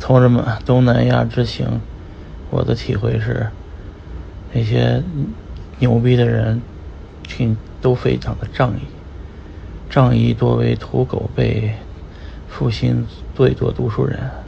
同志们，东南亚之行，我的体会是，那些牛逼的人，挺都非常的仗义，仗义多为土狗辈，负心最多读书人。